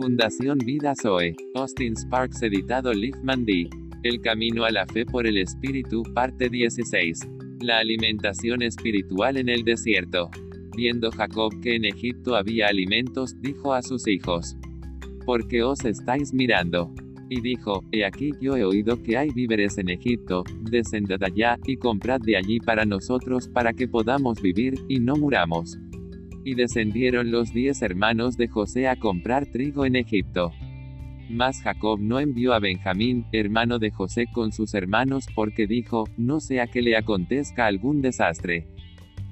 Fundación Vida Zoe. Austin Sparks editado Liefman D. El camino a la fe por el Espíritu, parte 16. La alimentación espiritual en el desierto. Viendo Jacob que en Egipto había alimentos, dijo a sus hijos. ¿Por qué os estáis mirando? Y dijo, He aquí yo he oído que hay víveres en Egipto, descended allá, y comprad de allí para nosotros para que podamos vivir, y no muramos. Y descendieron los diez hermanos de José a comprar trigo en Egipto. Mas Jacob no envió a Benjamín, hermano de José, con sus hermanos, porque dijo, no sea que le acontezca algún desastre.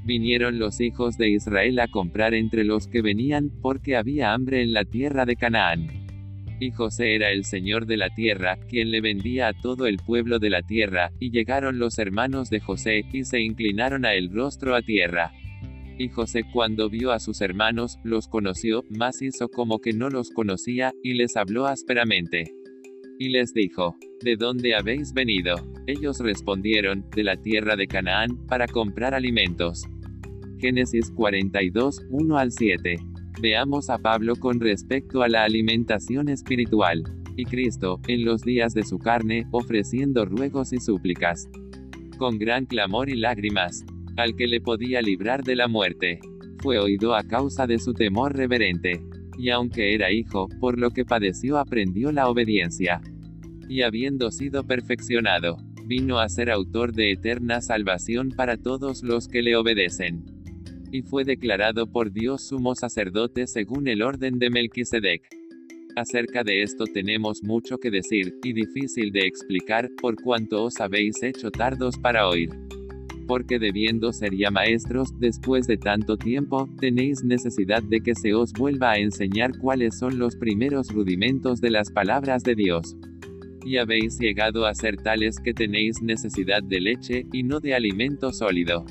Vinieron los hijos de Israel a comprar entre los que venían, porque había hambre en la tierra de Canaán. Y José era el señor de la tierra, quien le vendía a todo el pueblo de la tierra, y llegaron los hermanos de José, y se inclinaron a el rostro a tierra. Y José cuando vio a sus hermanos, los conoció, mas hizo como que no los conocía, y les habló ásperamente. Y les dijo, ¿De dónde habéis venido? Ellos respondieron, de la tierra de Canaán, para comprar alimentos. Génesis 42, 1 al 7. Veamos a Pablo con respecto a la alimentación espiritual. Y Cristo, en los días de su carne, ofreciendo ruegos y súplicas. Con gran clamor y lágrimas, al que le podía librar de la muerte. Fue oído a causa de su temor reverente. Y aunque era hijo, por lo que padeció aprendió la obediencia. Y habiendo sido perfeccionado, vino a ser autor de eterna salvación para todos los que le obedecen. Y fue declarado por Dios sumo sacerdote según el orden de Melquisedec. Acerca de esto tenemos mucho que decir, y difícil de explicar, por cuanto os habéis hecho tardos para oír porque debiendo ser ya maestros, después de tanto tiempo, tenéis necesidad de que se os vuelva a enseñar cuáles son los primeros rudimentos de las palabras de Dios. Y habéis llegado a ser tales que tenéis necesidad de leche, y no de alimento sólido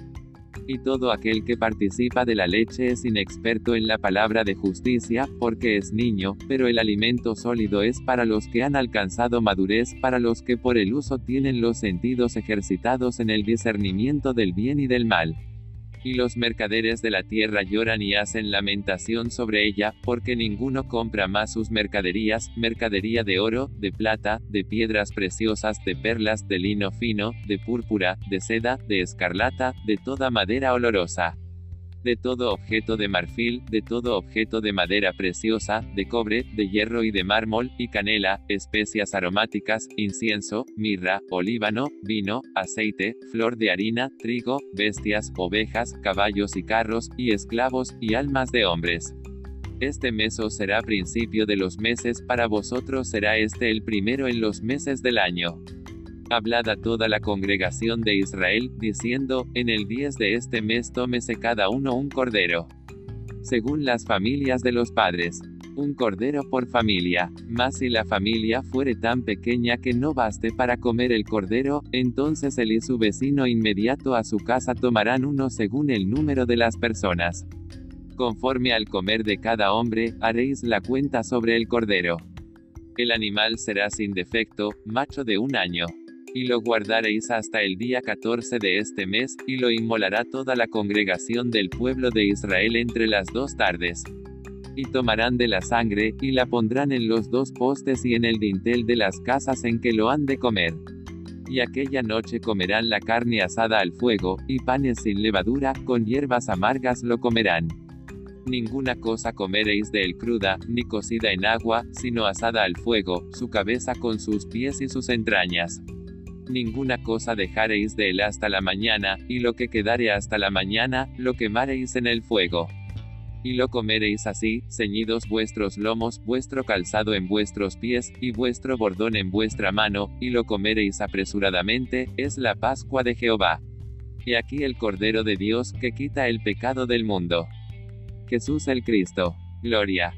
y todo aquel que participa de la leche es inexperto en la palabra de justicia, porque es niño, pero el alimento sólido es para los que han alcanzado madurez, para los que por el uso tienen los sentidos ejercitados en el discernimiento del bien y del mal. Y los mercaderes de la tierra lloran y hacen lamentación sobre ella, porque ninguno compra más sus mercaderías, mercadería de oro, de plata, de piedras preciosas, de perlas, de lino fino, de púrpura, de seda, de escarlata, de toda madera olorosa de todo objeto de marfil, de todo objeto de madera preciosa, de cobre, de hierro y de mármol, y canela, especias aromáticas, incienso, mirra, olíbano, vino, aceite, flor de harina, trigo, bestias, ovejas, caballos y carros, y esclavos, y almas de hombres. Este meso será principio de los meses, para vosotros será este el primero en los meses del año. Hablad a toda la congregación de Israel, diciendo, en el 10 de este mes tómese cada uno un cordero. Según las familias de los padres. Un cordero por familia. Mas si la familia fuere tan pequeña que no baste para comer el cordero, entonces él y su vecino inmediato a su casa tomarán uno según el número de las personas. Conforme al comer de cada hombre, haréis la cuenta sobre el cordero. El animal será sin defecto, macho de un año y lo guardaréis hasta el día 14 de este mes, y lo inmolará toda la congregación del pueblo de Israel entre las dos tardes. Y tomarán de la sangre, y la pondrán en los dos postes y en el dintel de las casas en que lo han de comer. Y aquella noche comerán la carne asada al fuego, y panes sin levadura, con hierbas amargas lo comerán. Ninguna cosa comeréis de él cruda, ni cocida en agua, sino asada al fuego, su cabeza con sus pies y sus entrañas ninguna cosa dejaréis de él hasta la mañana, y lo que quedare hasta la mañana, lo quemaréis en el fuego. Y lo comeréis así, ceñidos vuestros lomos, vuestro calzado en vuestros pies, y vuestro bordón en vuestra mano, y lo comeréis apresuradamente, es la Pascua de Jehová. Y aquí el Cordero de Dios, que quita el pecado del mundo. Jesús el Cristo. Gloria.